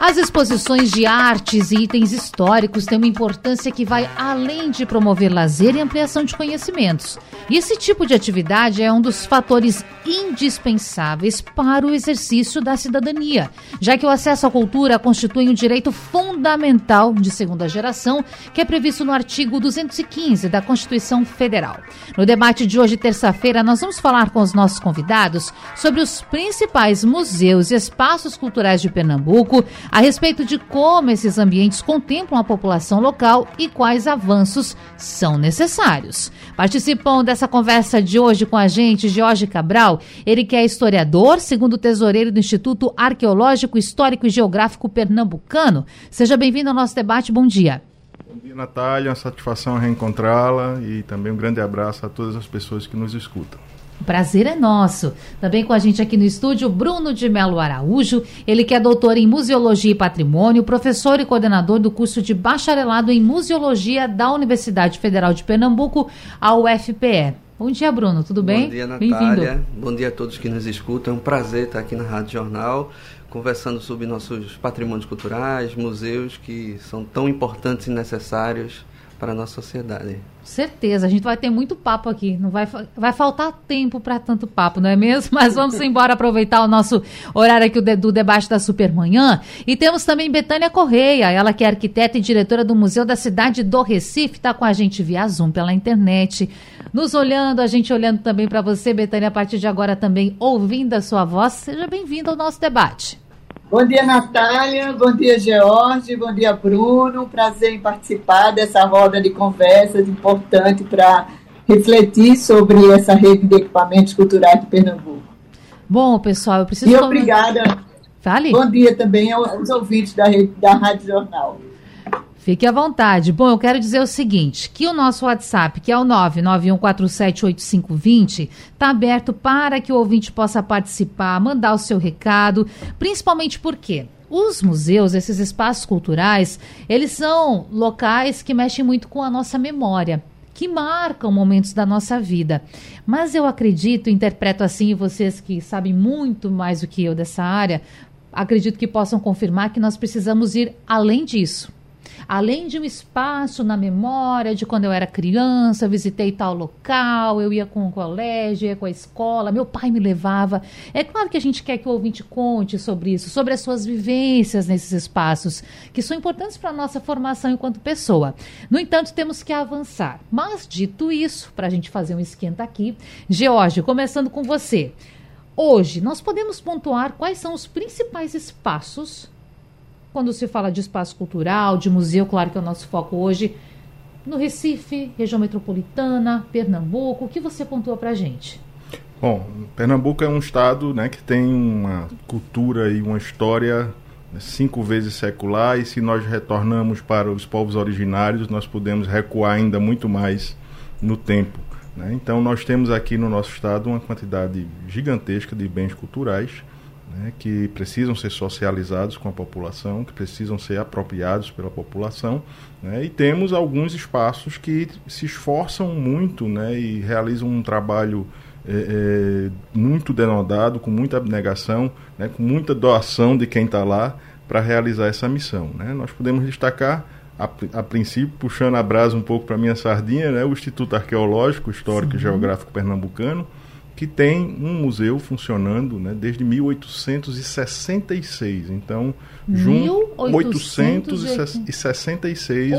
as exposições de artes e itens históricos têm uma importância que vai além de promover lazer e ampliação de conhecimentos. E esse tipo de atividade é um dos fatores indispensáveis para o exercício da cidadania, já que o acesso à cultura constitui um direito fundamental de segunda geração, que é previsto no artigo 215 da Constituição Federal. No debate de hoje, terça-feira, nós vamos falar com os nossos convidados sobre os principais museus e espaços culturais de Pernambuco, a respeito de como esses ambientes contemplam a população local e quais avanços são necessários. Participam dessa conversa de hoje com a gente Jorge Cabral, ele que é historiador, segundo tesoureiro do Instituto Arqueológico, Histórico e Geográfico Pernambucano. Seja bem-vindo ao nosso debate. Bom dia. Bom dia, Natália. Uma satisfação reencontrá-la e também um grande abraço a todas as pessoas que nos escutam. O prazer é nosso. Também com a gente aqui no estúdio, Bruno de Melo Araújo, ele que é doutor em Museologia e Patrimônio, professor e coordenador do curso de bacharelado em Museologia da Universidade Federal de Pernambuco, a UFPE. Bom dia, Bruno, tudo bem? Bom dia, Natália. Bom dia a todos que nos escutam. É um prazer estar aqui na Rádio Jornal, conversando sobre nossos patrimônios culturais, museus que são tão importantes e necessários para a nossa sociedade. Certeza, a gente vai ter muito papo aqui, não vai, vai faltar tempo para tanto papo, não é mesmo? Mas vamos embora aproveitar o nosso horário aqui do debate da Supermanhã. E temos também Betânia Correia, ela que é arquiteta e diretora do Museu da Cidade do Recife, está com a gente via Zoom pela internet, nos olhando, a gente olhando também para você, Betânia, a partir de agora também ouvindo a sua voz. Seja bem-vinda ao nosso debate. Bom dia, Natália. Bom dia, George. Bom dia, Bruno. Prazer em participar dessa roda de conversas importante para refletir sobre essa rede de equipamentos culturais de Pernambuco. Bom, pessoal, eu preciso. E obrigada. Fale. Bom dia também aos ouvintes da, rede, da Rádio Jornal. Fique à vontade. Bom, eu quero dizer o seguinte, que o nosso WhatsApp, que é o 991478520, está aberto para que o ouvinte possa participar, mandar o seu recado, principalmente porque os museus, esses espaços culturais, eles são locais que mexem muito com a nossa memória que marcam momentos da nossa vida. Mas eu acredito, interpreto assim, vocês que sabem muito mais do que eu dessa área, acredito que possam confirmar que nós precisamos ir além disso além de um espaço na memória de quando eu era criança, visitei tal local, eu ia com o colégio, ia com a escola, meu pai me levava. É claro que a gente quer que o ouvinte conte sobre isso, sobre as suas vivências nesses espaços, que são importantes para a nossa formação enquanto pessoa. No entanto, temos que avançar. Mas, dito isso, para a gente fazer um esquenta aqui, George, começando com você. Hoje, nós podemos pontuar quais são os principais espaços quando se fala de espaço cultural, de museu, claro que é o nosso foco hoje, no Recife, região metropolitana, Pernambuco, o que você pontua para a gente? Bom, Pernambuco é um estado né, que tem uma cultura e uma história cinco vezes secular e se nós retornamos para os povos originários, nós podemos recuar ainda muito mais no tempo. Né? Então, nós temos aqui no nosso estado uma quantidade gigantesca de bens culturais né, que precisam ser socializados com a população, que precisam ser apropriados pela população, né, e temos alguns espaços que se esforçam muito né, e realizam um trabalho é, é, muito denodado, com muita abnegação, né, com muita doação de quem está lá para realizar essa missão. Né. Nós podemos destacar a, a, princípio, puxando a brasa um pouco para minha sardinha, né, o Instituto Arqueológico, Histórico Sim. e Geográfico Pernambucano, que tem um museu funcionando né, desde 1866. Então, 1866. 1866.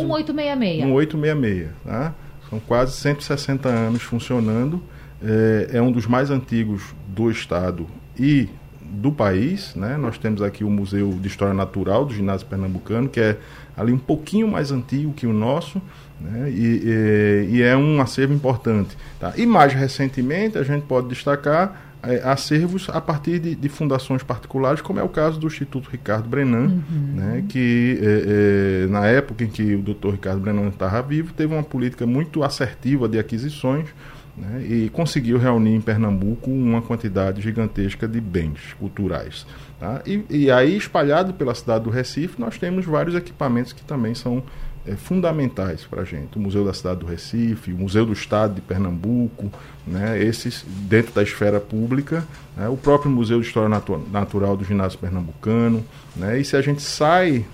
1866. Tá? São quase 160 anos funcionando. É, é um dos mais antigos do estado e do país. Né? Nós temos aqui o Museu de História Natural do Ginásio Pernambucano, que é ali um pouquinho mais antigo que o nosso. Né? E, e, e, é um acervo importante. Tá? E mais recentemente, a gente pode destacar é, acervos a partir de, de, fundações particulares, como é o caso do Instituto Ricardo Brenan, uhum. né? que é, é, na época em que o doutor Ricardo Brenan estava vivo, teve uma política muito assertiva de aquisições né, e conseguiu reunir em Pernambuco uma quantidade gigantesca de bens culturais. Tá? E, e, aí, espalhado pela cidade do Recife, nós temos vários equipamentos que também são é, fundamentais para a gente. O Museu da Cidade do Recife, o Museu do Estado de Pernambuco, né, esses dentro da esfera pública, né, o próprio Museu de História Natu Natural do Ginásio Pernambucano. Né, e se a gente sai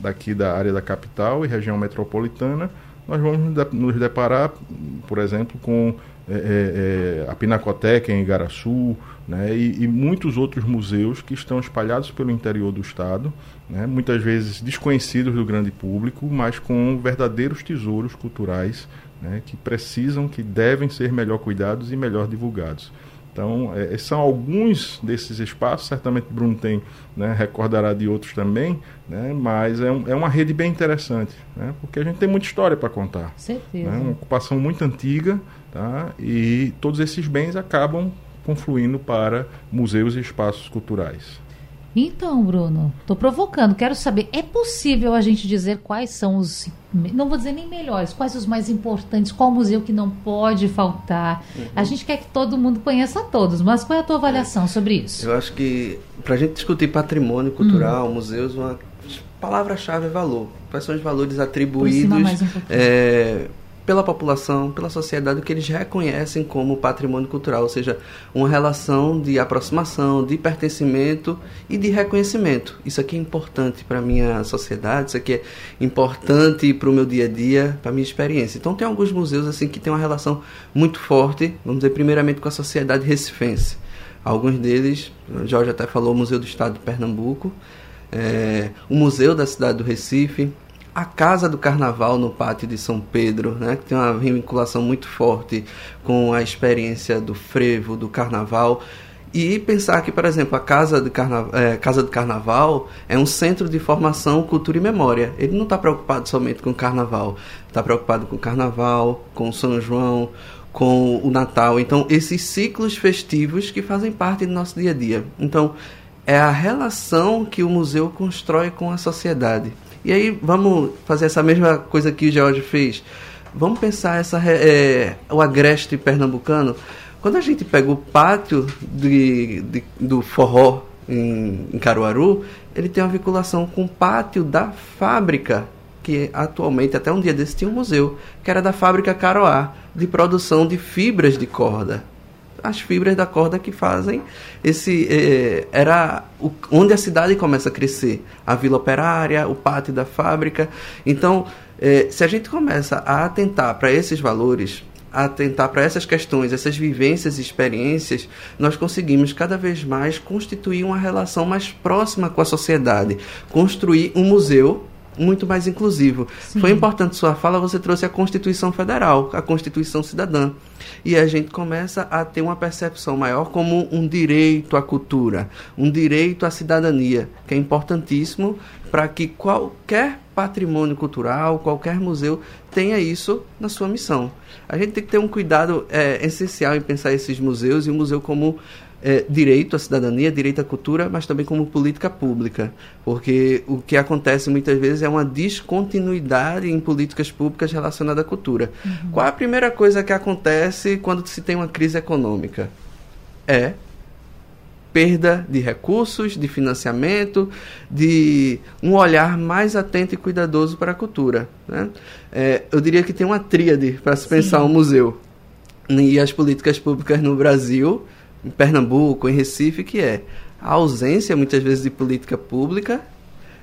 daqui da área da capital e região metropolitana, nós vamos nos deparar, por exemplo, com é, é, é, a Pinacoteca em Igaraçu, né, e, e, muitos outros museus que estão espalhados pelo interior do estado, né, muitas vezes desconhecidos do grande público, mas com verdadeiros tesouros culturais né, que precisam, que devem ser melhor cuidados e melhor divulgados. Então, é, são alguns desses espaços, certamente Bruno tem, né, recordará de outros também, né, mas é, um, é, uma rede bem interessante, né, porque a gente tem muita história para contar. Certeza. Né, uma ocupação muito antiga, tá, e todos esses bens acabam confluindo para museus e espaços culturais. Então, Bruno, estou provocando. Quero saber, é possível a gente dizer quais são os, não vou dizer nem melhores, quais os mais importantes, qual museu que não pode faltar? Uhum. A gente quer que todo mundo conheça todos, mas qual é a tua avaliação sobre isso? Eu acho que para a gente discutir patrimônio cultural, hum. museus, uma palavra-chave é valor. Quais são os valores atribuídos é, pela população, pela sociedade, o que eles reconhecem como patrimônio cultural, ou seja, uma relação de aproximação, de pertencimento e de reconhecimento. Isso aqui é importante para a minha sociedade, isso aqui é importante para o meu dia a dia, para a minha experiência. Então tem alguns museus assim que têm uma relação muito forte, vamos dizer, primeiramente com a sociedade recifense. Alguns deles, o Jorge até falou, o Museu do Estado de Pernambuco, é, o Museu da Cidade do Recife, a Casa do Carnaval no Pátio de São Pedro, né, que tem uma vinculação muito forte com a experiência do frevo, do carnaval. E pensar que, por exemplo, a Casa, de Carna... É, Casa do Carnaval é um centro de formação, cultura e memória. Ele não está preocupado somente com o carnaval, está preocupado com o carnaval, com o São João, com o Natal. Então, esses ciclos festivos que fazem parte do nosso dia a dia. Então, é a relação que o museu constrói com a sociedade. E aí vamos fazer essa mesma coisa que o George fez. Vamos pensar essa, é, o agreste pernambucano. Quando a gente pega o pátio de, de, do forró em, em Caruaru, ele tem uma vinculação com o pátio da fábrica, que atualmente, até um dia desse, tinha um museu, que era da fábrica Caroá, de produção de fibras de corda as fibras da corda que fazem esse eh, era o, onde a cidade começa a crescer. A vila operária o pátio da fábrica. Então eh, se a gente começa a atentar para esses valores atentar para essas questões, essas vivências e experiências, nós conseguimos cada vez mais constituir uma relação mais próxima com a sociedade, construir um museu muito mais inclusivo. Sim. Foi importante sua fala, você trouxe a Constituição Federal, a Constituição Cidadã. E a gente começa a ter uma percepção maior como um direito à cultura, um direito à cidadania, que é importantíssimo para que qualquer patrimônio cultural, qualquer museu tenha isso na sua missão. A gente tem que ter um cuidado é, essencial em pensar esses museus e o museu como é, direito à cidadania, direito à cultura, mas também como política pública, porque o que acontece muitas vezes é uma descontinuidade em políticas públicas relacionadas à cultura. Uhum. Qual a primeira coisa que acontece quando se tem uma crise econômica? É perda de recursos, de financiamento, de um olhar mais atento e cuidadoso para a cultura. Né? É, eu diria que tem uma tríade para se pensar Sim. um museu. E as políticas públicas no Brasil em Pernambuco, em Recife, que é a ausência, muitas vezes, de política pública,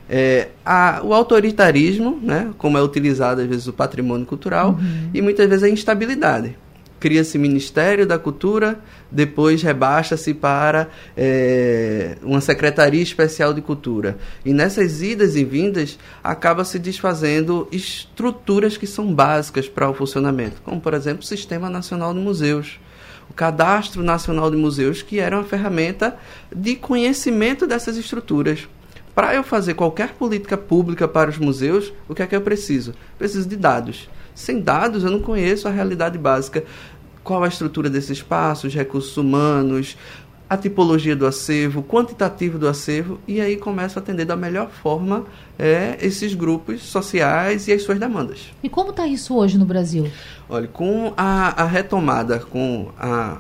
é, a, o autoritarismo, né, como é utilizado, às vezes, o patrimônio cultural, uhum. e muitas vezes a instabilidade. Cria-se Ministério da Cultura, depois rebaixa-se para é, uma Secretaria Especial de Cultura. E nessas idas e vindas, acaba se desfazendo estruturas que são básicas para o funcionamento, como, por exemplo, o Sistema Nacional de Museus o Cadastro Nacional de Museus, que era uma ferramenta de conhecimento dessas estruturas. Para eu fazer qualquer política pública para os museus, o que é que eu preciso? Preciso de dados. Sem dados, eu não conheço a realidade básica. Qual a estrutura desse espaço, os recursos humanos, a tipologia do acervo, o quantitativo do acervo, e aí começa a atender da melhor forma é, esses grupos sociais e as suas demandas. E como está isso hoje no Brasil? Olha, com a, a retomada, com a,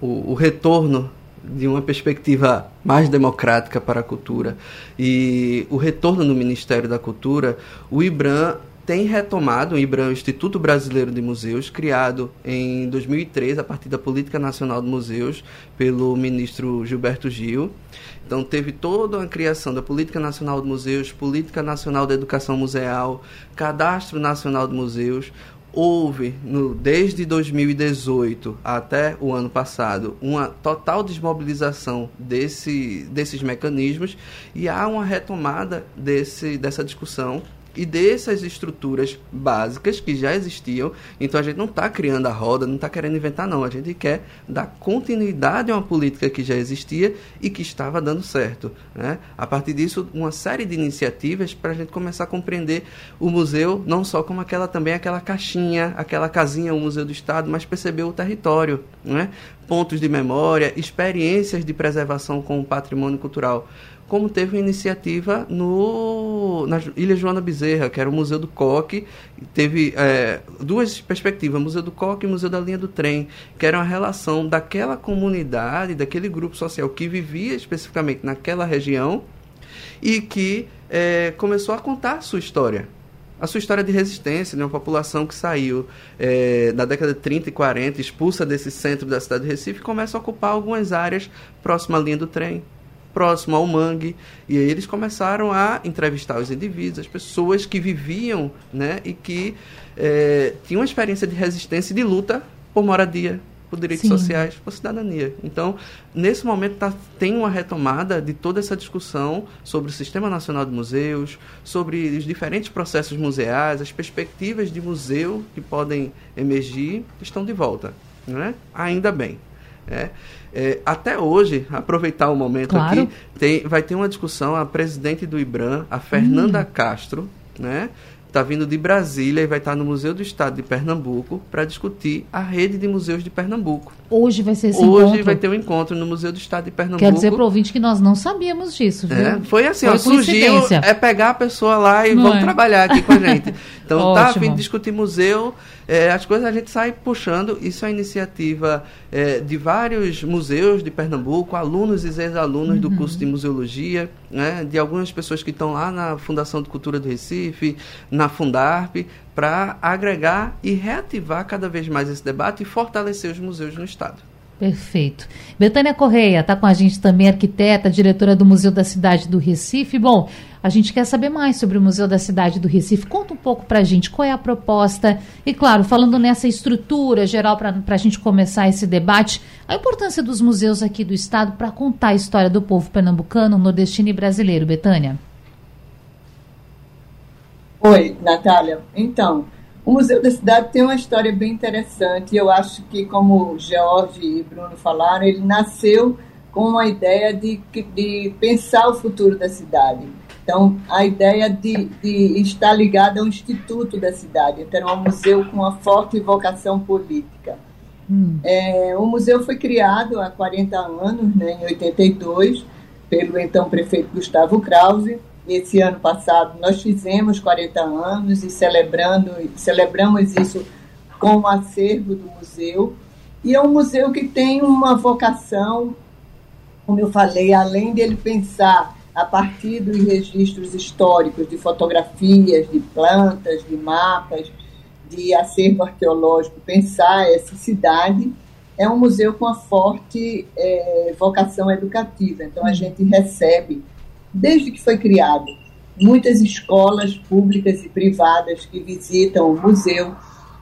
o, o retorno de uma perspectiva mais democrática para a cultura e o retorno no Ministério da Cultura, o IBRAM tem retomado o IBRAM, o Instituto Brasileiro de Museus, criado em 2003 a partir da Política Nacional de Museus pelo ministro Gilberto Gil. Então teve toda a criação da Política Nacional de Museus, Política Nacional da Educação Museal, Cadastro Nacional de Museus, houve, no, desde 2018 até o ano passado, uma total desmobilização desse, desses mecanismos e há uma retomada desse, dessa discussão e dessas estruturas básicas que já existiam. Então a gente não está criando a roda, não está querendo inventar, não. A gente quer dar continuidade a uma política que já existia e que estava dando certo. Né? A partir disso, uma série de iniciativas para a gente começar a compreender o museu não só como aquela também aquela caixinha, aquela casinha, o Museu do Estado, mas perceber o território, né? pontos de memória, experiências de preservação com o patrimônio cultural como teve uma iniciativa no, na Ilha Joana Bezerra, que era o Museu do Coque. Teve é, duas perspectivas, Museu do Coque e Museu da Linha do Trem, que era uma relação daquela comunidade, daquele grupo social que vivia especificamente naquela região e que é, começou a contar a sua história. A sua história de resistência, de uma população que saiu é, na década de 30 e 40, expulsa desse centro da cidade de Recife, e começa a ocupar algumas áreas próximas à linha do trem, próximo ao mangue, e aí eles começaram a entrevistar os indivíduos, as pessoas que viviam né, e que é, tinham uma experiência de resistência e de luta por moradia, por direitos Sim. sociais, por cidadania. Então, nesse momento tá, tem uma retomada de toda essa discussão sobre o Sistema Nacional de Museus, sobre os diferentes processos museais, as perspectivas de museu que podem emergir, estão de volta. Né? Ainda bem. É. É, até hoje, aproveitar o momento claro. aqui, tem, vai ter uma discussão, a presidente do IBRAM, a Fernanda hum. Castro, né? Está vindo de Brasília e vai estar no Museu do Estado de Pernambuco para discutir a rede de museus de Pernambuco. Hoje vai ser esse Hoje encontro. vai ter um encontro no Museu do Estado de Pernambuco. Quer dizer para o ouvinte que nós não sabíamos disso, viu? É, foi assim, foi ó, surgiu, é pegar a pessoa lá e não vamos é. trabalhar aqui com a gente. Então tá de discutir museu, é, as coisas a gente sai puxando. Isso é uma iniciativa é, de vários museus de Pernambuco, alunos e ex-alunos uhum. do curso de museologia, né, de algumas pessoas que estão lá na Fundação de Cultura do Recife, na Fundarp, para agregar e reativar cada vez mais esse debate e fortalecer os museus no Estado. Perfeito. Betânia Correia está com a gente também, arquiteta, diretora do Museu da Cidade do Recife. Bom, a gente quer saber mais sobre o Museu da Cidade do Recife. Conta um pouco para a gente qual é a proposta. E, claro, falando nessa estrutura geral para a gente começar esse debate, a importância dos museus aqui do Estado para contar a história do povo pernambucano, nordestino e brasileiro. Betânia. Oi, Natália. Então, o Museu da Cidade tem uma história bem interessante. Eu acho que, como George e Bruno falaram, ele nasceu com uma ideia de, de pensar o futuro da cidade. Então, a ideia de, de estar ligada ao instituto da cidade. Então, é um museu com uma forte vocação política. Hum. É, o museu foi criado há 40 anos, né, em 82, pelo então prefeito Gustavo Krause, esse ano passado nós fizemos 40 anos e celebrando celebramos isso com o acervo do museu. E é um museu que tem uma vocação como eu falei além dele pensar a partir dos registros históricos de fotografias de plantas de mapas de acervo arqueológico pensar essa cidade é um museu com uma forte é, vocação educativa. Então a gente recebe desde que foi criado. Muitas escolas públicas e privadas que visitam o museu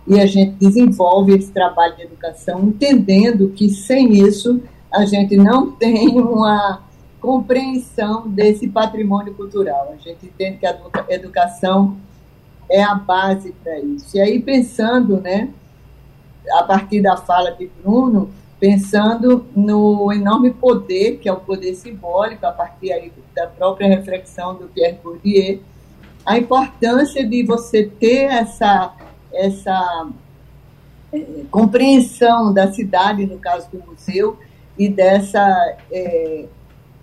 e a gente desenvolve esse trabalho de educação, entendendo que sem isso a gente não tem uma compreensão desse patrimônio cultural. A gente entende que a educação é a base para isso. E aí, pensando, né, a partir da fala de Bruno, pensando no enorme poder, que é o poder simbólico, a partir aí da própria reflexão do Pierre Bourdieu, a importância de você ter essa, essa é, compreensão da cidade, no caso do museu, e dessa é,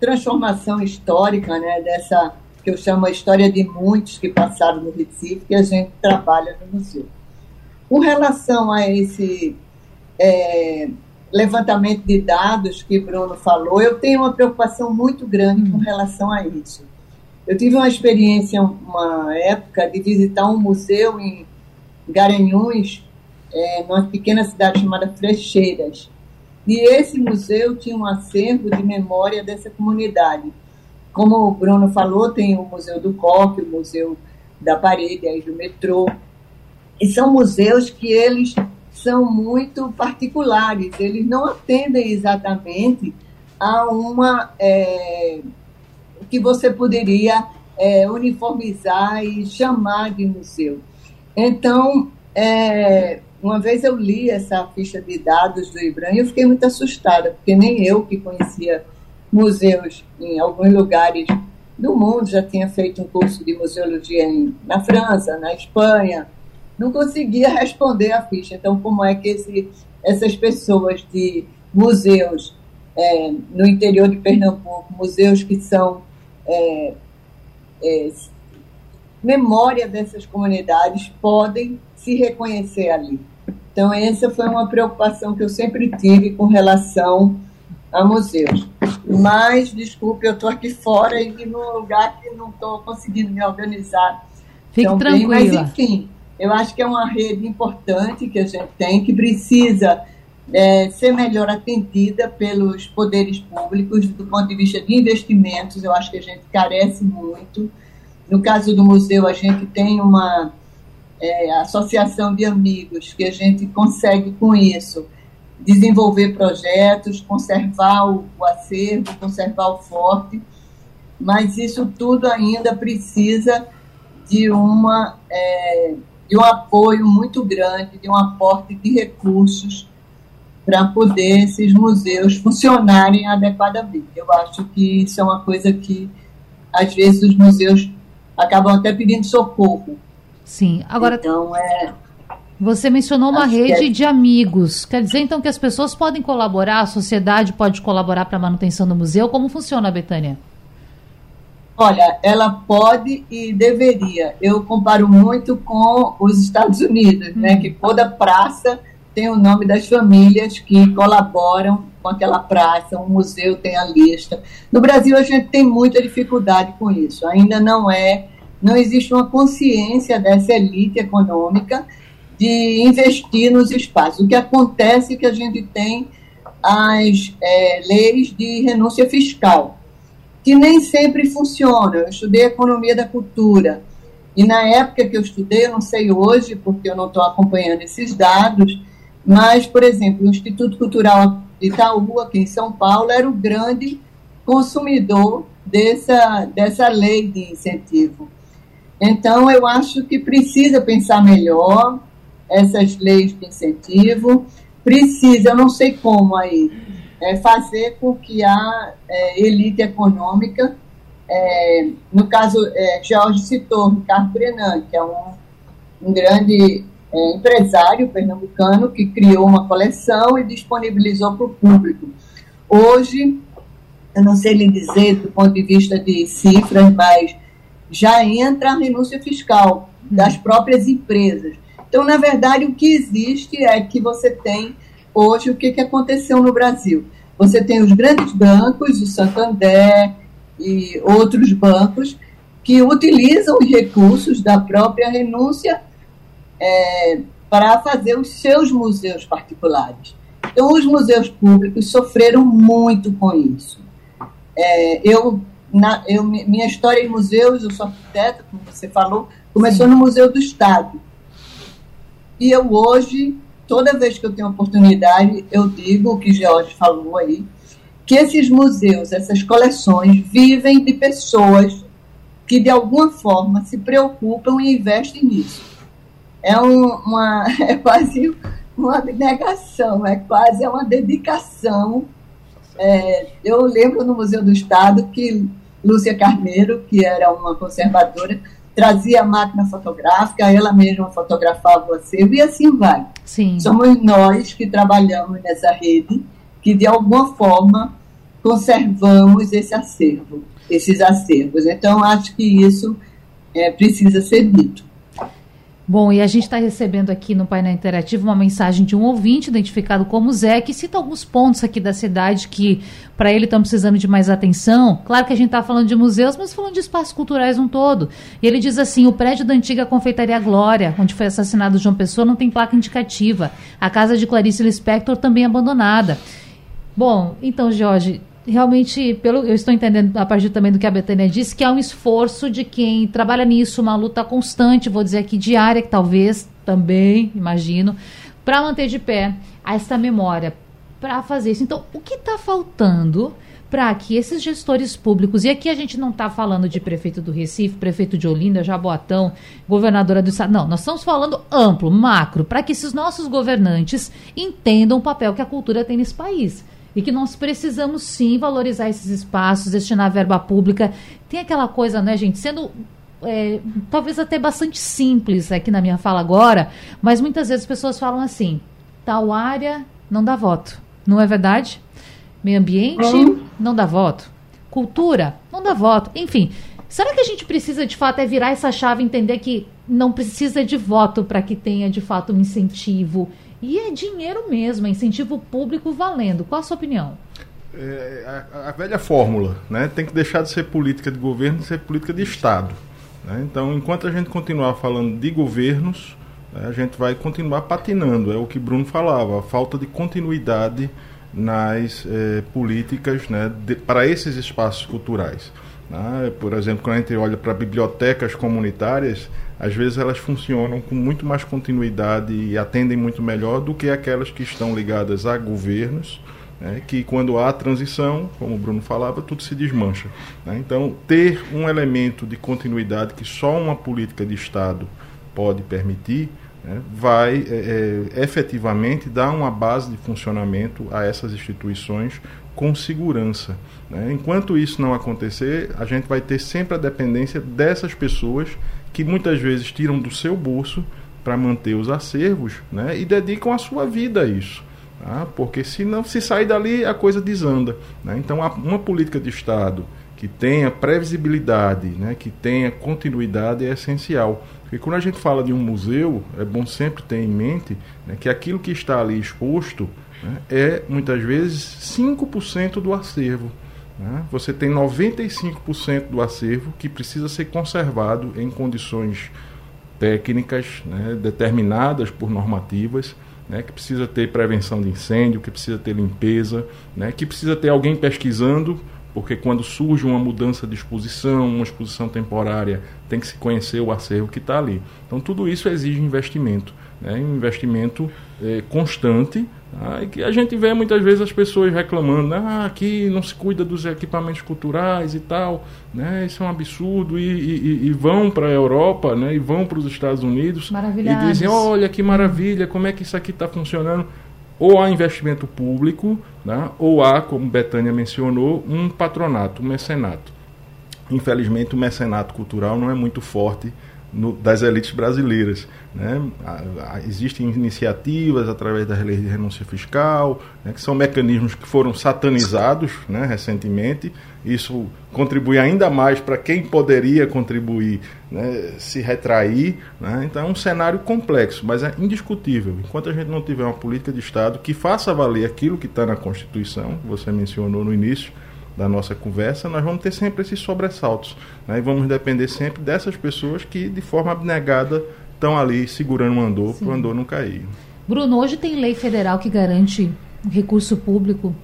transformação histórica, né, dessa que eu chamo a história de muitos que passaram no Recife, que a gente trabalha no museu. Com relação a esse é, levantamento de dados que Bruno falou, eu tenho uma preocupação muito grande com relação a isso. Eu tive uma experiência, uma época, de visitar um museu em Garanhuns, é, numa pequena cidade chamada Frecheiras. E esse museu tinha um acervo de memória dessa comunidade. Como o Bruno falou, tem o Museu do Coque, o Museu da Parede, aí do metrô. E são museus que eles são muito particulares, eles não atendem exatamente a uma é, que você poderia é, uniformizar e chamar de museu. Então, é, uma vez eu li essa ficha de dados do IBRAM e eu fiquei muito assustada, porque nem eu que conhecia museus em alguns lugares do mundo, já tinha feito um curso de museologia em, na França, na Espanha, não conseguia responder a ficha. Então, como é que esse, essas pessoas de museus é, no interior de Pernambuco, museus que são é, é, memória dessas comunidades, podem se reconhecer ali? Então, essa foi uma preocupação que eu sempre tive com relação a museus. Mas, desculpe, eu estou aqui fora e num lugar que não estou conseguindo me organizar. Fique tranquila. Bem, mas, enfim, eu acho que é uma rede importante que a gente tem, que precisa é, ser melhor atendida pelos poderes públicos do ponto de vista de investimentos. Eu acho que a gente carece muito. No caso do museu, a gente tem uma é, associação de amigos, que a gente consegue com isso desenvolver projetos, conservar o, o acervo, conservar o forte, mas isso tudo ainda precisa de uma é, de um apoio muito grande, de um aporte de recursos para poder esses museus funcionarem adequadamente. Eu acho que isso é uma coisa que às vezes os museus acabam até pedindo socorro Sim. Agora. Então, é. Você mencionou uma rede é... de amigos. Quer dizer, então, que as pessoas podem colaborar, a sociedade pode colaborar para a manutenção do museu? Como funciona, Betânia? Olha, ela pode e deveria. Eu comparo muito com os Estados Unidos, né? Que toda praça tem o nome das famílias que colaboram com aquela praça, um museu tem a lista. No Brasil, a gente tem muita dificuldade com isso. Ainda não é não existe uma consciência dessa elite econômica de investir nos espaços. O que acontece é que a gente tem as é, leis de renúncia fiscal, que nem sempre funcionam. Eu estudei economia da cultura, e na época que eu estudei, eu não sei hoje, porque eu não estou acompanhando esses dados, mas, por exemplo, o Instituto Cultural Itaú, aqui em São Paulo, era o grande consumidor dessa, dessa lei de incentivo. Então, eu acho que precisa pensar melhor essas leis de incentivo, precisa, eu não sei como aí, é, fazer com que a é, elite econômica, é, no caso, é, Jorge citou Ricardo Brenan, que é um, um grande é, empresário pernambucano que criou uma coleção e disponibilizou para o público. Hoje, eu não sei lhe dizer do ponto de vista de cifras, mas já entra a renúncia fiscal das próprias empresas. Então, na verdade, o que existe é que você tem hoje o que, que aconteceu no Brasil. Você tem os grandes bancos, o Santander e outros bancos, que utilizam os recursos da própria renúncia é, para fazer os seus museus particulares. Então, os museus públicos sofreram muito com isso. É, eu na, eu, minha história em museus, eu sou arquiteta, como você falou, começou Sim. no Museu do Estado. E eu hoje, toda vez que eu tenho oportunidade, eu digo o que George falou aí, que esses museus, essas coleções, vivem de pessoas que de alguma forma se preocupam e investem nisso. É, um, uma, é quase uma abnegação, é quase uma dedicação. É, eu lembro no Museu do Estado que Lúcia Carneiro, que era uma conservadora, trazia a máquina fotográfica, ela mesma fotografava o acervo e assim vai. Sim. Somos nós que trabalhamos nessa rede que de alguma forma conservamos esse acervo, esses acervos. Então, acho que isso é, precisa ser dito. Bom, e a gente está recebendo aqui no painel interativo uma mensagem de um ouvinte identificado como Zé, que cita alguns pontos aqui da cidade que para ele estão precisando de mais atenção. Claro que a gente está falando de museus, mas falando de espaços culturais um todo. E ele diz assim: o prédio da antiga confeitaria Glória, onde foi assassinado João Pessoa, não tem placa indicativa. A casa de Clarice Lispector também abandonada. Bom, então, Jorge, realmente, pelo eu estou entendendo a partir também do que a Betânia disse, que há um esforço de quem trabalha nisso, uma luta constante, vou dizer aqui diária, que talvez também, imagino, para manter de pé essa memória, para fazer isso. Então, o que está faltando para que esses gestores públicos, e aqui a gente não está falando de prefeito do Recife, prefeito de Olinda, Jaboatão, governadora do estado, não, nós estamos falando amplo, macro, para que esses nossos governantes entendam o papel que a cultura tem nesse país e que nós precisamos sim valorizar esses espaços, destinar verba pública. Tem aquela coisa, né, gente, sendo é, talvez até bastante simples aqui na minha fala agora, mas muitas vezes as pessoas falam assim: tal área não dá voto. Não é verdade? Meio ambiente uhum. não dá voto. Cultura não dá voto. Enfim, será que a gente precisa de fato é virar essa chave e entender que não precisa de voto para que tenha de fato um incentivo e é dinheiro mesmo, é incentivo público valendo. Qual a sua opinião? É, a, a, velha fórmula, né? Tem que deixar de ser política de governo e ser política de Estado. Né? Então, enquanto a gente continuar falando de governos, né, a gente vai continuar patinando. É o que Bruno falava, a falta de continuidade nas é, políticas né, de, para esses espaços culturais. Né? Por exemplo, quando a gente olha para bibliotecas comunitárias, às vezes elas funcionam com muito mais continuidade e atendem muito melhor do que aquelas que estão ligadas a governos, né, que quando há transição, como o Bruno falava, tudo se desmancha. Né? Então, ter um elemento de continuidade que só uma política de Estado pode permitir, né, vai é, é, efetivamente dar uma base de funcionamento a essas instituições com segurança. Né? Enquanto isso não acontecer, a gente vai ter sempre a dependência dessas pessoas que muitas vezes tiram do seu bolso para manter os acervos né, e dedicam a sua vida a isso. Tá? Porque se não se sair dali, a coisa desanda. Né? Então, uma política de Estado que tenha previsibilidade, né, que tenha continuidade é essencial. Porque quando a gente fala de um museu, é bom sempre ter em mente né, que aquilo que está ali exposto né, é, muitas vezes, 5% do acervo. Né? Você tem 95% do acervo que precisa ser conservado em condições técnicas né, determinadas por normativas, né, que precisa ter prevenção de incêndio, que precisa ter limpeza, né, que precisa ter alguém pesquisando, porque quando surge uma mudança de exposição, uma exposição temporária, tem que se conhecer o acervo que está ali. Então tudo isso exige investimento, né, um investimento eh, constante ah, que a gente vê muitas vezes as pessoas reclamando, ah, aqui não se cuida dos equipamentos culturais e tal, né? Isso é um absurdo e, e, e vão para a Europa, né? E vão para os Estados Unidos e dizem, olha que maravilha, como é que isso aqui está funcionando? Ou há investimento público, né? ou há, como Betânia mencionou, um patronato, um mecenato. Infelizmente, o mecenato cultural não é muito forte no, das elites brasileiras. Né? Existem iniciativas através da lei de renúncia fiscal, né, que são mecanismos que foram satanizados né, recentemente. Isso contribui ainda mais para quem poderia contribuir né, se retrair. Né? Então é um cenário complexo, mas é indiscutível. Enquanto a gente não tiver uma política de Estado que faça valer aquilo que está na Constituição, você mencionou no início, da nossa conversa, nós vamos ter sempre esses sobressaltos. Né? E vamos depender sempre dessas pessoas que, de forma abnegada, estão ali segurando o andor para o andor não cair. Bruno, hoje tem lei federal que garante recurso público.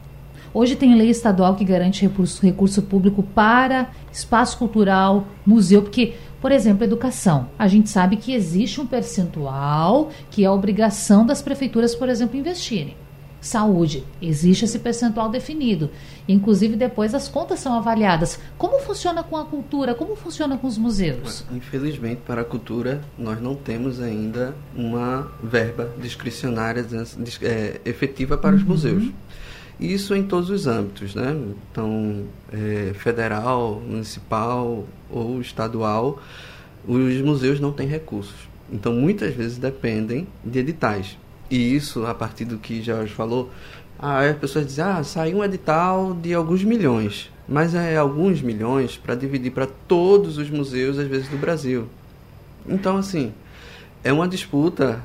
Hoje tem lei estadual que garante recurso, recurso público para espaço cultural, museu, porque, por exemplo, educação. A gente sabe que existe um percentual que é a obrigação das prefeituras, por exemplo, investirem saúde. Existe esse percentual definido. Inclusive, depois as contas são avaliadas. Como funciona com a cultura? Como funciona com os museus? Infelizmente, para a cultura, nós não temos ainda uma verba discricionária é, efetiva para os uhum. museus. Isso em todos os âmbitos, né? Então, é, federal, municipal ou estadual, os museus não têm recursos. Então, muitas vezes dependem de editais. E isso, a partir do que Jorge falou, Aí as pessoas dizem, ah, saiu um edital de alguns milhões. Mas é alguns milhões para dividir para todos os museus, às vezes, do Brasil. Então, assim, é uma disputa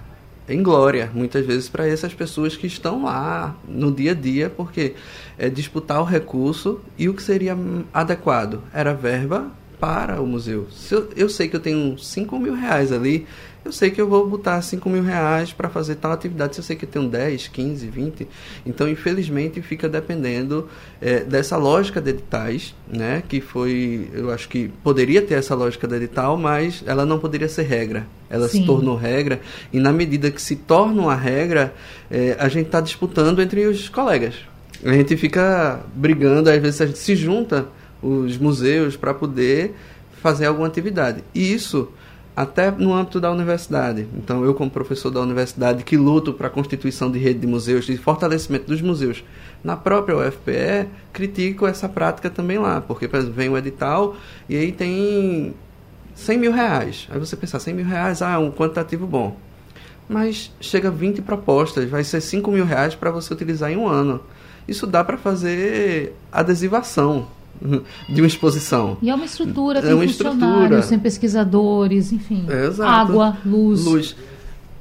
em glória, muitas vezes, para essas pessoas que estão lá no dia a dia, porque é disputar o recurso e o que seria adequado era verba para o museu. Se eu, eu sei que eu tenho 5 mil reais ali, eu sei que eu vou botar 5 mil reais para fazer tal atividade, se eu sei que eu tenho 10, 15, 20. Então, infelizmente, fica dependendo é, dessa lógica de editais, né? Que foi, eu acho que poderia ter essa lógica de edital, mas ela não poderia ser regra. Ela Sim. se tornou regra, e na medida que se torna uma regra, é, a gente está disputando entre os colegas. A gente fica brigando, às vezes a gente se junta os museus para poder fazer alguma atividade. E isso até no âmbito da universidade. Então, eu, como professor da universidade, que luto para a constituição de rede de museus, de fortalecimento dos museus na própria UFPE, critico essa prática também lá, porque, por exemplo, vem o edital e aí tem 100 mil reais. Aí você pensa, 100 mil reais, ah, é um quantitativo bom. Mas chega 20 propostas, vai ser 5 mil reais para você utilizar em um ano. Isso dá para fazer adesivação de uma exposição. E é uma estrutura, é tem é uma funcionários, estrutura. tem pesquisadores, enfim. É, água, luz. Luz.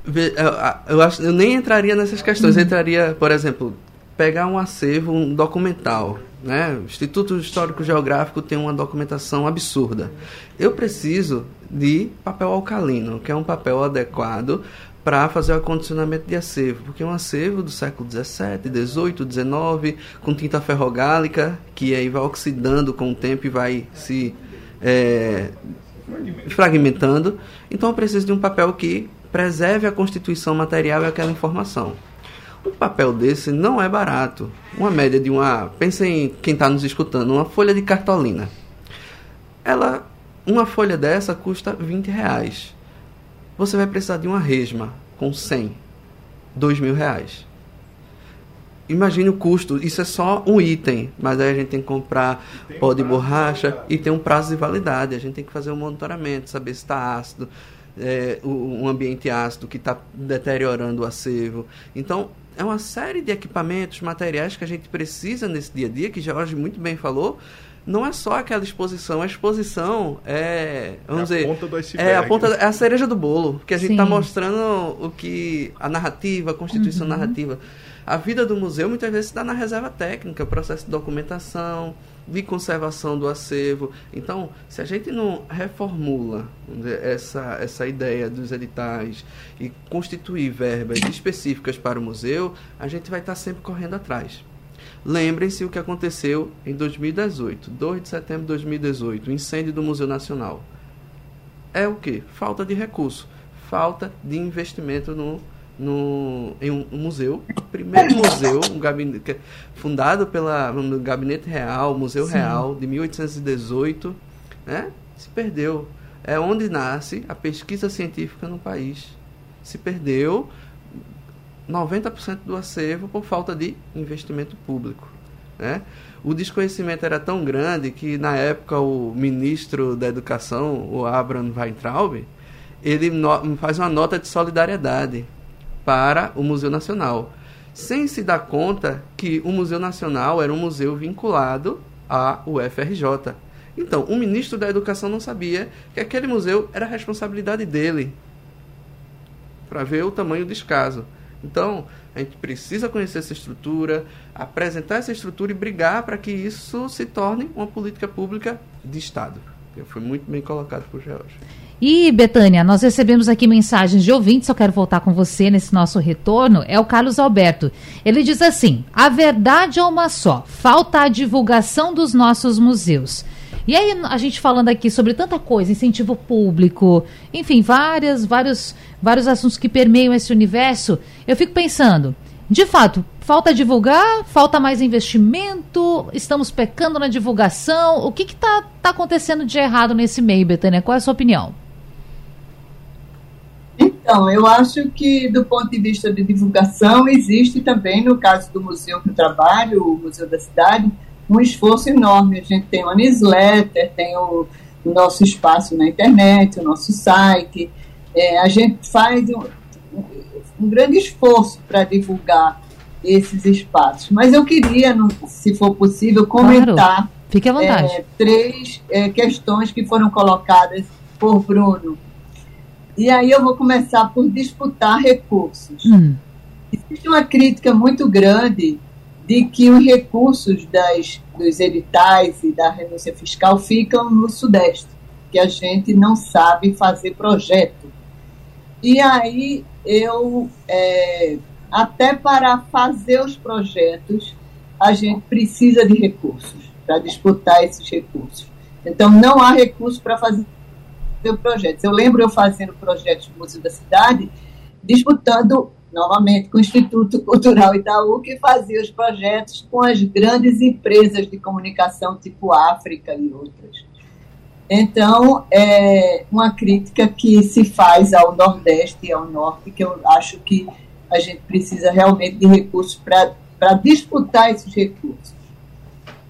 Eu, eu, acho, eu nem entraria nessas questões. Uhum. Eu entraria, por exemplo, pegar um acervo, um documental. Né? O Instituto Histórico Geográfico tem uma documentação absurda. Eu preciso de papel alcalino, que é um papel adequado para fazer o acondicionamento de acervo, porque um acervo do século XVII, XVIII, XIX, com tinta ferrogálica, que aí vai oxidando com o tempo e vai se é, fragmentando. Então eu preciso de um papel que preserve a constituição material e aquela informação. Um papel desse não é barato. Uma média de uma. Pensem em quem está nos escutando, uma folha de cartolina. Ela. Uma folha dessa custa 20 reais você vai precisar de uma resma com 100, 2 mil reais. Imagine o custo, isso é só um item, mas aí a gente tem que comprar pó de borracha e tem um prazo de validade. A gente tem que fazer um monitoramento, saber se está ácido, é, um ambiente ácido que está deteriorando o acervo. Então, é uma série de equipamentos, materiais que a gente precisa nesse dia a dia, que Jorge muito bem falou, não é só aquela exposição. A exposição é, vamos é dizer, a ponta do iceberg. é a ponta, é a cereja do bolo, que a gente está mostrando o que a narrativa, a constituição uhum. narrativa. A vida do museu muitas vezes está na reserva técnica, processo de documentação, de conservação do acervo. Então, se a gente não reformula dizer, essa, essa ideia dos editais e constituir verbas específicas para o museu, a gente vai estar tá sempre correndo atrás. Lembrem-se o que aconteceu em 2018, 2 de setembro de 2018, o incêndio do Museu Nacional. É o que? Falta de recurso, falta de investimento no, no, em um, um museu, primeiro museu, um gabinete, fundado pela, no Gabinete Real, Museu Sim. Real, de 1818, né? se perdeu. É onde nasce a pesquisa científica no país. Se perdeu 90% do acervo por falta de investimento público. Né? O desconhecimento era tão grande que, na época, o ministro da Educação, o Abraham Weintraub, ele faz uma nota de solidariedade para o Museu Nacional, sem se dar conta que o Museu Nacional era um museu vinculado à UFRJ. Então, o ministro da Educação não sabia que aquele museu era responsabilidade dele, para ver o tamanho do descaso. Então, a gente precisa conhecer essa estrutura, apresentar essa estrutura e brigar para que isso se torne uma política pública de Estado. Foi muito bem colocado por George. E, Betânia, nós recebemos aqui mensagens de ouvintes, eu quero voltar com você nesse nosso retorno, é o Carlos Alberto. Ele diz assim: a verdade é uma só, falta a divulgação dos nossos museus. E aí, a gente falando aqui sobre tanta coisa, incentivo público, enfim, várias, vários, vários assuntos que permeiam esse universo, eu fico pensando, de fato, falta divulgar, falta mais investimento, estamos pecando na divulgação. O que está tá acontecendo de errado nesse meio, Betânia? Qual é a sua opinião? Então, eu acho que do ponto de vista de divulgação, existe também, no caso do museu que eu trabalho, o Museu da Cidade, um esforço enorme. A gente tem uma newsletter, tem o, o nosso espaço na internet, o nosso site. É, a gente faz um, um grande esforço para divulgar esses espaços. Mas eu queria, se for possível, comentar claro. É, três é, questões que foram colocadas por Bruno. E aí eu vou começar por disputar recursos. Hum. Existe uma crítica muito grande de que os recursos das, dos editais e da renúncia fiscal ficam no Sudeste, que a gente não sabe fazer projeto. E aí eu, é, até para fazer os projetos, a gente precisa de recursos para disputar esses recursos. Então, não há recurso para fazer projetos. Eu lembro eu fazendo projetos do Museu da Cidade, disputando novamente com o Instituto Cultural Itaú, que fazia os projetos com as grandes empresas de comunicação, tipo África e outras. Então, é uma crítica que se faz ao Nordeste e ao Norte, que eu acho que a gente precisa realmente de recursos para disputar esses recursos.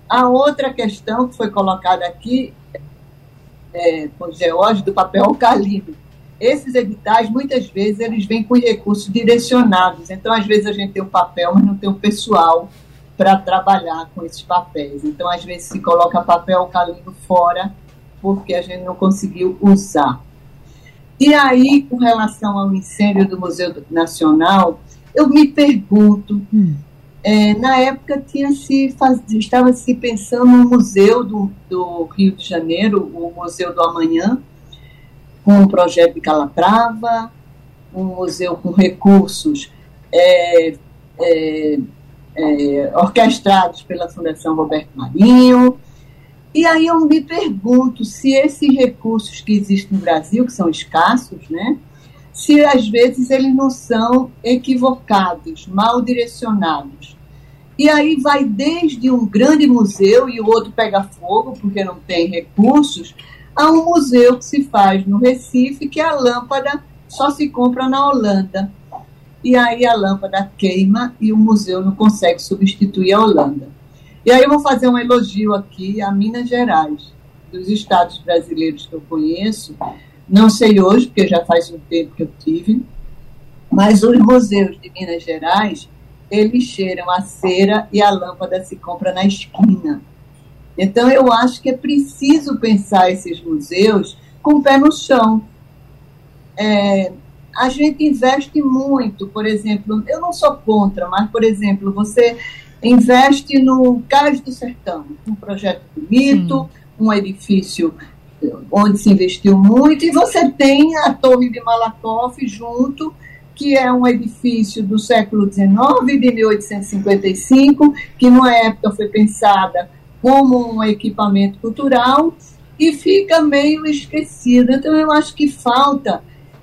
A outra questão que foi colocada aqui é, por George, do papel alcalino. Esses editais, muitas vezes, eles vêm com recursos direcionados. Então, às vezes, a gente tem o papel, mas não tem o pessoal para trabalhar com esses papéis. Então, às vezes, se coloca papel alcalino fora porque a gente não conseguiu usar. E aí, com relação ao incêndio do Museu Nacional, eu me pergunto, hum. é, na época tinha se faz, estava se pensando no museu do, do, Rio de Janeiro, o Museu do Amanhã, com um projeto de Calatrava, um museu com recursos é, é, é orquestrados pela Fundação Roberto Marinho, e aí eu me pergunto se esses recursos que existem no Brasil, que são escassos, né, se às vezes eles não são equivocados, mal direcionados. E aí vai desde um grande museu e o outro pega fogo porque não tem recursos, a um museu que se faz no Recife, que a lâmpada só se compra na Holanda. E aí a lâmpada queima e o museu não consegue substituir a Holanda. E aí eu vou fazer um elogio aqui a Minas Gerais, dos estados brasileiros que eu conheço. Não sei hoje, porque já faz um tempo que eu tive, mas os museus de Minas Gerais, eles cheiram a cera e a lâmpada se compra na esquina. Então eu acho que é preciso pensar esses museus com o pé no chão. É, a gente investe muito, por exemplo, eu não sou contra, mas, por exemplo, você investe no Cais do Sertão, um projeto bonito, Sim. um edifício onde se investiu muito, e você tem a Torre de Malakoff junto, que é um edifício do século XIX, de 1855, que numa época foi pensada como um equipamento cultural e fica meio esquecida. Então, eu acho que falta,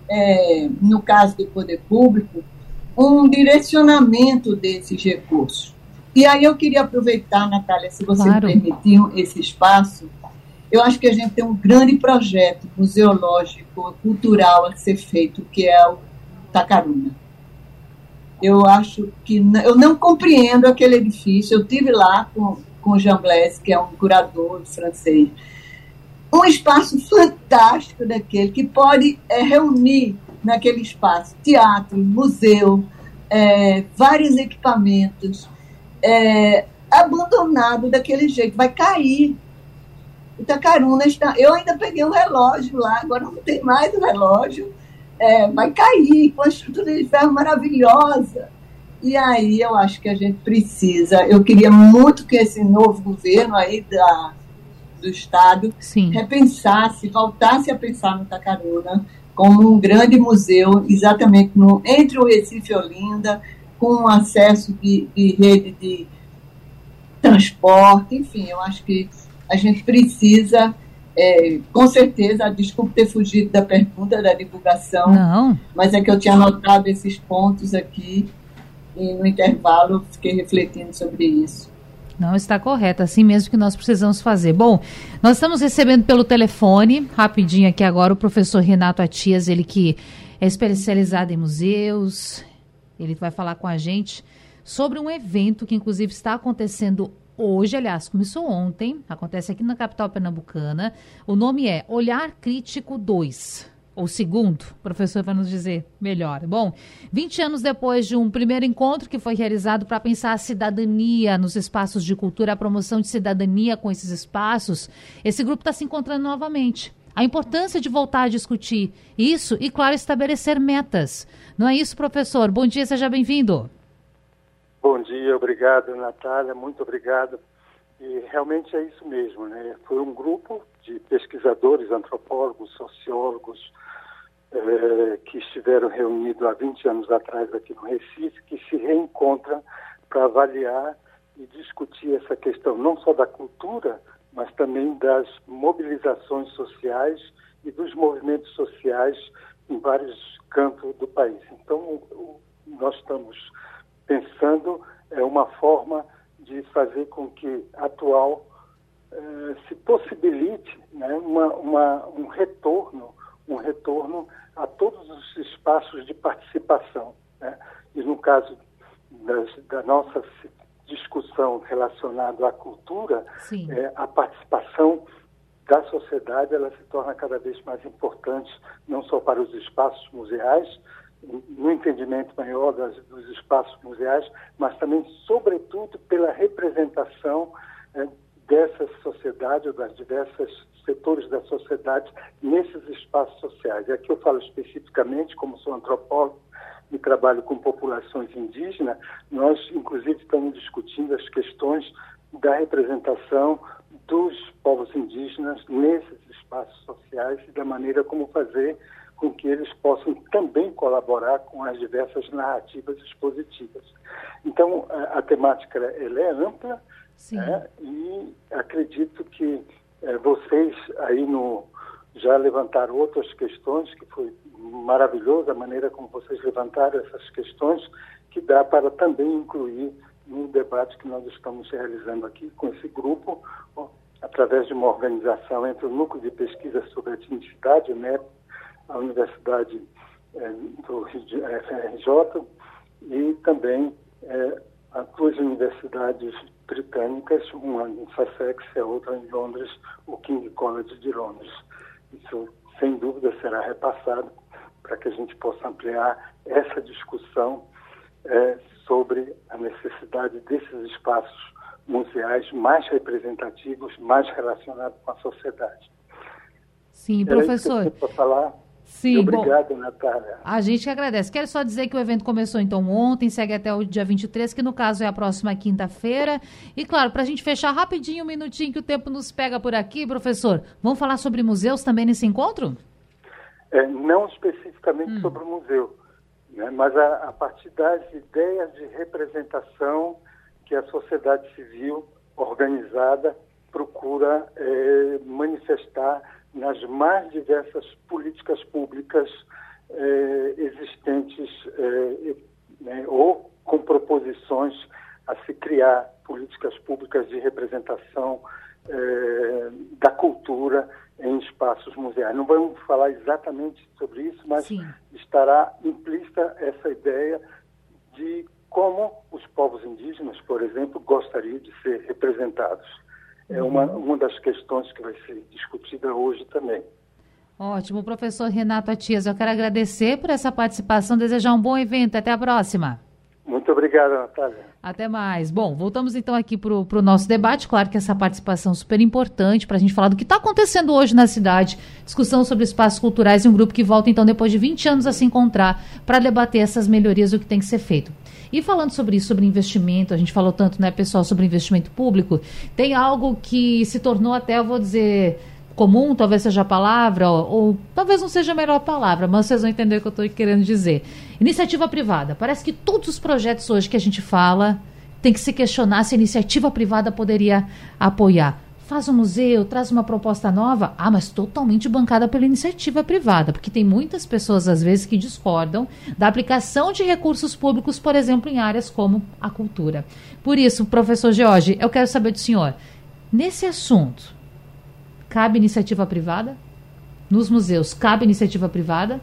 é, no caso do poder público, um direcionamento desses recursos. E aí eu queria aproveitar, Natália, se você claro. me permitir esse espaço, eu acho que a gente tem um grande projeto museológico, cultural a ser feito, que é o Tacaruna. Eu acho que eu não compreendo aquele edifício. Eu tive lá com, com Jean Blaise, que é um curador francês. Um espaço fantástico daquele que pode é, reunir naquele espaço teatro, museu, é, vários equipamentos é, abandonado daquele jeito, vai cair. Itacaruna está. Eu ainda peguei o relógio lá, agora não tem mais o relógio. É, vai cair com a estrutura de ferro maravilhosa. E aí eu acho que a gente precisa. Eu queria muito que esse novo governo aí da, do Estado Sim. repensasse, voltasse a pensar no Itacaruna como um grande museu, exatamente no, entre o Recife e Olinda, com acesso de, de rede de transporte, enfim, eu acho que a gente precisa, é, com certeza, desculpe ter fugido da pergunta da divulgação, Não. mas é que eu tinha anotado esses pontos aqui e no intervalo fiquei refletindo sobre isso. Não está correto, assim mesmo que nós precisamos fazer. Bom, nós estamos recebendo pelo telefone, rapidinho aqui agora, o professor Renato Atias, ele que é especializado em museus, ele vai falar com a gente sobre um evento que, inclusive, está acontecendo hoje, aliás, começou ontem, acontece aqui na capital pernambucana. O nome é Olhar Crítico 2. Ou segundo, o professor vai nos dizer melhor. Bom, 20 anos depois de um primeiro encontro que foi realizado para pensar a cidadania nos espaços de cultura, a promoção de cidadania com esses espaços, esse grupo está se encontrando novamente. A importância de voltar a discutir isso e, claro, estabelecer metas. Não é isso, professor? Bom dia, seja bem-vindo. Bom dia, obrigado, Natália, muito obrigado. E realmente é isso mesmo, né? Foi um grupo de pesquisadores, antropólogos, sociólogos, eh, que estiveram reunidos há 20 anos atrás aqui no Recife, que se reencontram para avaliar e discutir essa questão não só da cultura, mas também das mobilizações sociais e dos movimentos sociais em vários campos do país. Então, nós estamos pensando é uma forma de fazer com que atual eh, se possibilite né, uma, uma, um retorno um retorno a todos os espaços de participação. Né? E no caso das, da nossa discussão relacionada à cultura, é, a participação da sociedade ela se torna cada vez mais importante, não só para os espaços museais, no entendimento maior das, dos espaços museais, mas também, sobretudo, pela representação é, dessa sociedade, ou das diversas setores da sociedade nesses espaços sociais. E aqui eu falo especificamente, como sou antropólogo e trabalho com populações indígenas, nós, inclusive, estamos discutindo as questões da representação dos povos indígenas nesses espaços sociais e da maneira como fazer com que eles possam também colaborar com as diversas narrativas expositivas. Então, a, a temática ela é ampla né, e acredito que vocês aí no já levantaram outras questões que foi maravilhoso a maneira como vocês levantaram essas questões que dá para também incluir no debate que nós estamos realizando aqui com esse grupo através de uma organização entre o núcleo de pesquisa sobre etnicidade, né, a Universidade é, do FRJ e também é, as duas universidades britânicas, uma em Sussex e a outra em Londres, o King College de Londres. Isso, sem dúvida, será repassado para que a gente possa ampliar essa discussão é, sobre a necessidade desses espaços museais mais representativos, mais relacionados com a sociedade. Sim, professor. Era isso que eu falar. Sim, Obrigado, bom, Natália. A gente que agradece. Quero só dizer que o evento começou então ontem, segue até o dia 23, que no caso é a próxima quinta-feira. E claro, para a gente fechar rapidinho, um minutinho que o tempo nos pega por aqui, professor, vamos falar sobre museus também nesse encontro? É, não especificamente hum. sobre o museu, né, mas a, a partir das ideias de representação que a sociedade civil organizada procura é, manifestar nas mais diversas políticas públicas eh, existentes eh, né, ou com proposições a se criar políticas públicas de representação eh, da cultura em espaços museais. Não vamos falar exatamente sobre isso, mas Sim. estará implícita essa ideia de como os povos indígenas, por exemplo, gostariam de ser representados é uma, uma das questões que vai ser discutida hoje também. Ótimo. Professor Renato Atias, eu quero agradecer por essa participação, desejar um bom evento. Até a próxima. Muito obrigado, Natália. Até mais. Bom, voltamos então aqui para o nosso debate. Claro que essa participação é super importante para a gente falar do que está acontecendo hoje na cidade. Discussão sobre espaços culturais e um grupo que volta então depois de 20 anos a se encontrar para debater essas melhorias do que tem que ser feito. E falando sobre isso, sobre investimento, a gente falou tanto, né, pessoal, sobre investimento público, tem algo que se tornou até, eu vou dizer, comum, talvez seja a palavra, ou, ou, talvez não seja a melhor palavra, mas vocês vão entender o que eu estou querendo dizer. Iniciativa privada. Parece que todos os projetos hoje que a gente fala tem que se questionar se a iniciativa privada poderia apoiar faz um museu, traz uma proposta nova, ah, mas totalmente bancada pela iniciativa privada, porque tem muitas pessoas, às vezes, que discordam da aplicação de recursos públicos, por exemplo, em áreas como a cultura. Por isso, professor George, eu quero saber do senhor, nesse assunto, cabe iniciativa privada? Nos museus, cabe iniciativa privada?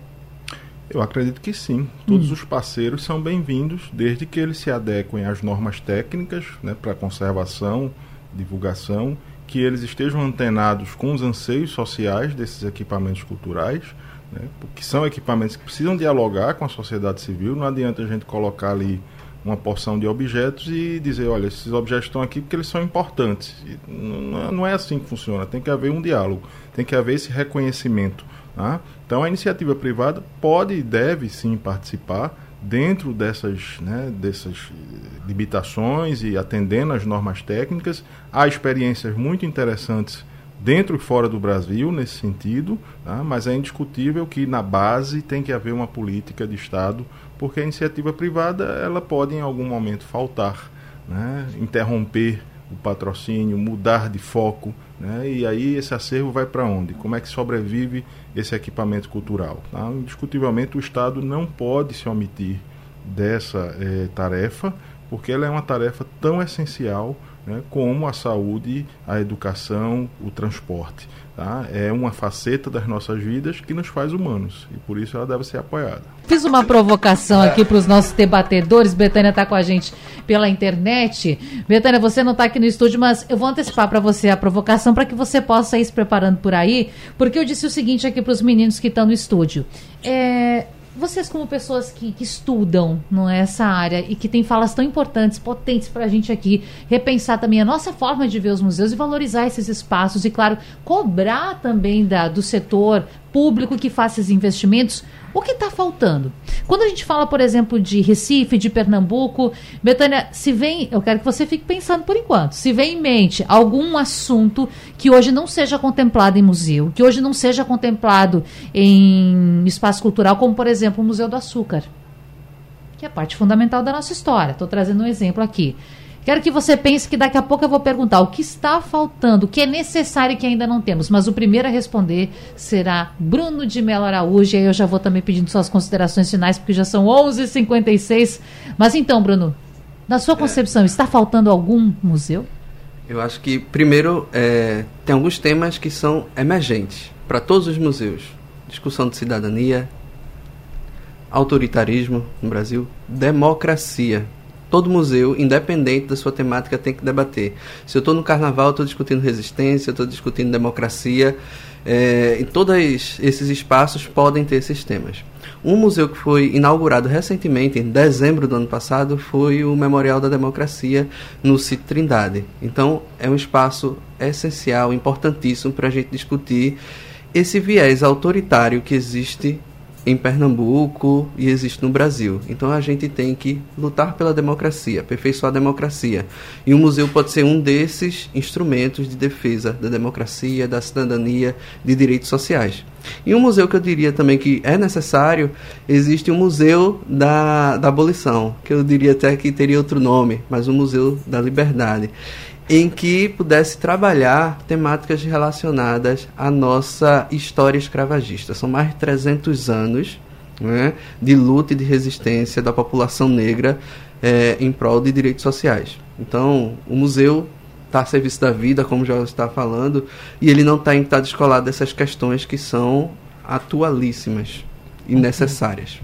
Eu acredito que sim. Todos hum. os parceiros são bem-vindos, desde que eles se adequem às normas técnicas né, para conservação, divulgação que eles estejam antenados com os anseios sociais desses equipamentos culturais, né, porque são equipamentos que precisam dialogar com a sociedade civil. Não adianta a gente colocar ali uma porção de objetos e dizer, olha, esses objetos estão aqui porque eles são importantes. Não, não é assim que funciona. Tem que haver um diálogo, tem que haver esse reconhecimento. Tá? Então a iniciativa privada pode e deve sim participar dentro dessas, né, dessas limitações e atendendo às normas técnicas. Há experiências muito interessantes dentro e fora do Brasil nesse sentido, tá? mas é indiscutível que na base tem que haver uma política de Estado, porque a iniciativa privada ela pode em algum momento faltar, né? interromper o patrocínio, mudar de foco, né? e aí esse acervo vai para onde? Como é que sobrevive esse equipamento cultural? Tá? Indiscutivelmente o Estado não pode se omitir dessa eh, tarefa, porque ela é uma tarefa tão essencial né, como a saúde, a educação, o transporte. Tá? É uma faceta das nossas vidas que nos faz humanos e por isso ela deve ser apoiada. Fiz uma provocação aqui para os nossos debatedores. Betânia está com a gente pela internet. Betânia, você não está aqui no estúdio, mas eu vou antecipar para você a provocação para que você possa ir se preparando por aí, porque eu disse o seguinte aqui para os meninos que estão no estúdio. É, vocês como pessoas que, que, estudam não é, essa área e que têm falas tão importantes, potentes para a gente aqui, repensar também a nossa forma de ver os museus e valorizar esses espaços e, claro, cobrar também da, do setor público que faça esses investimentos, o que está faltando? Quando a gente fala, por exemplo, de Recife, de Pernambuco, Betânia, se vem, eu quero que você fique pensando por enquanto, se vem em mente algum assunto que hoje não seja contemplado em museu, que hoje não seja contemplado em espaço cultural, como por exemplo o Museu do Açúcar, que é parte fundamental da nossa história. Estou trazendo um exemplo aqui. Quero que você pense que daqui a pouco eu vou perguntar o que está faltando, o que é necessário e que ainda não temos. Mas o primeiro a responder será Bruno de Mello Araújo. E aí eu já vou também pedindo suas considerações finais, porque já são 11 h 56 Mas então, Bruno, na sua concepção, é. está faltando algum museu? Eu acho que, primeiro, é, tem alguns temas que são emergentes para todos os museus: discussão de cidadania, autoritarismo no Brasil, democracia todo museu, independente da sua temática, tem que debater. Se eu estou no carnaval, estou discutindo resistência, estou discutindo democracia, é, todos esses espaços podem ter esses temas. Um museu que foi inaugurado recentemente, em dezembro do ano passado, foi o Memorial da Democracia no Sítio Trindade. Então, é um espaço essencial, importantíssimo para a gente discutir esse viés autoritário que existe em Pernambuco e existe no Brasil. Então a gente tem que lutar pela democracia, aperfeiçoar a democracia. E o museu pode ser um desses instrumentos de defesa da democracia, da cidadania, de direitos sociais. E um museu que eu diria também que é necessário, existe o Museu da, da Abolição, que eu diria até que teria outro nome, mas o Museu da Liberdade em que pudesse trabalhar temáticas relacionadas à nossa história escravagista. São mais de 300 anos né, de luta e de resistência da população negra é, em prol de direitos sociais. Então, o museu está a serviço da vida, como já está falando, e ele não está estado descolado dessas questões que são atualíssimas e necessárias.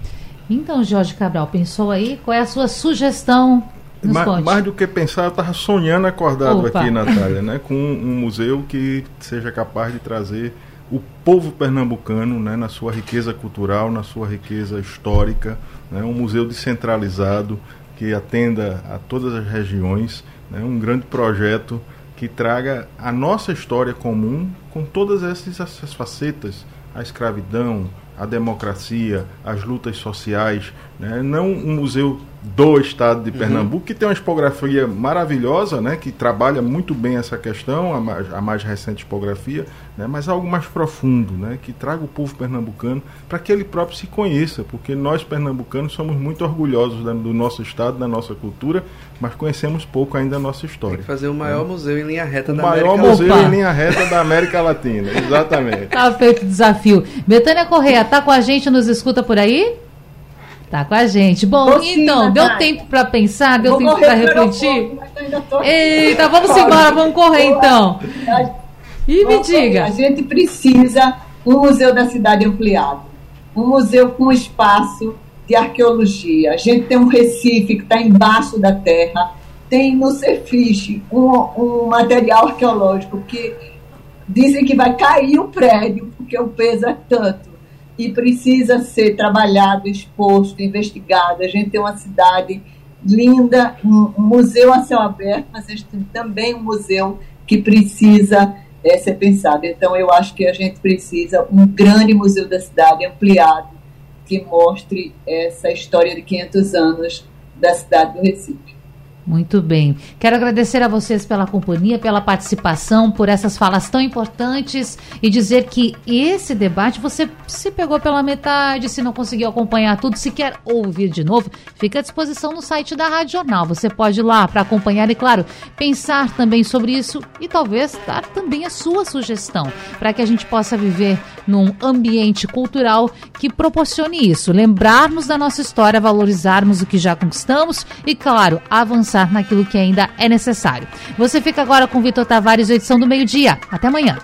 Então, Jorge Cabral, pensou aí? Qual é a sua sugestão mais, mais, do que pensar, eu estava sonhando acordado Opa. aqui, Natália, né, com um museu que seja capaz de trazer o povo pernambucano né, na sua riqueza cultural, na sua riqueza histórica, né, um museu descentralizado que atenda a todas as regiões, né, um grande projeto que traga a nossa história comum com todas essas, essas facetas, a escravidão, a democracia, as lutas sociais, né? não um museu do estado de uhum. Pernambuco, uhum. que tem uma expografia maravilhosa, né, que trabalha muito bem essa questão, a mais, a mais recente expografia, né, mas algo mais profundo, né, que traga o povo pernambucano para que ele próprio se conheça, porque nós pernambucanos somos muito orgulhosos da, do nosso estado, da nossa cultura, mas conhecemos pouco ainda a nossa história. Tem que fazer o maior né? museu em linha reta o da América Latina. O maior museu em linha reta da América Latina, exatamente. Tá feito o desafio. Betânia Correia, tá com a gente, nos escuta por aí? Tá com a gente. Bom, então, deu tempo para pensar, deu tempo para refletir? Eita, vamos embora, vamos correr então. E me diga. A gente precisa um museu da cidade ampliado, um museu com espaço de arqueologia. A gente tem um Recife que está embaixo da terra, tem no Cefiche um, um material arqueológico que dizem que vai cair o prédio, porque o peso é tanto e precisa ser trabalhado, exposto, investigado. A gente tem uma cidade linda, um, um museu a céu aberto, mas a gente tem também um museu que precisa é, ser pensado. Então, eu acho que a gente precisa um grande museu da cidade ampliado que mostre essa história de 500 anos da cidade do Recife. Muito bem. Quero agradecer a vocês pela companhia, pela participação, por essas falas tão importantes e dizer que esse debate você se pegou pela metade, se não conseguiu acompanhar tudo, se quer ouvir de novo, fica à disposição no site da Rádio Jornal. Você pode ir lá para acompanhar e, claro, pensar também sobre isso e talvez dar também a sua sugestão para que a gente possa viver num ambiente cultural que proporcione isso. Lembrarmos da nossa história, valorizarmos o que já conquistamos e, claro, avançar naquilo que ainda é necessário. Você fica agora com Vitor Tavares, edição do meio-dia. Até amanhã.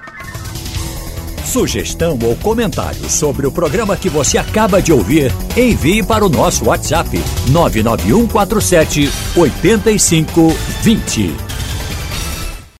Sugestão ou comentário sobre o programa que você acaba de ouvir, envie para o nosso WhatsApp 99147 8520.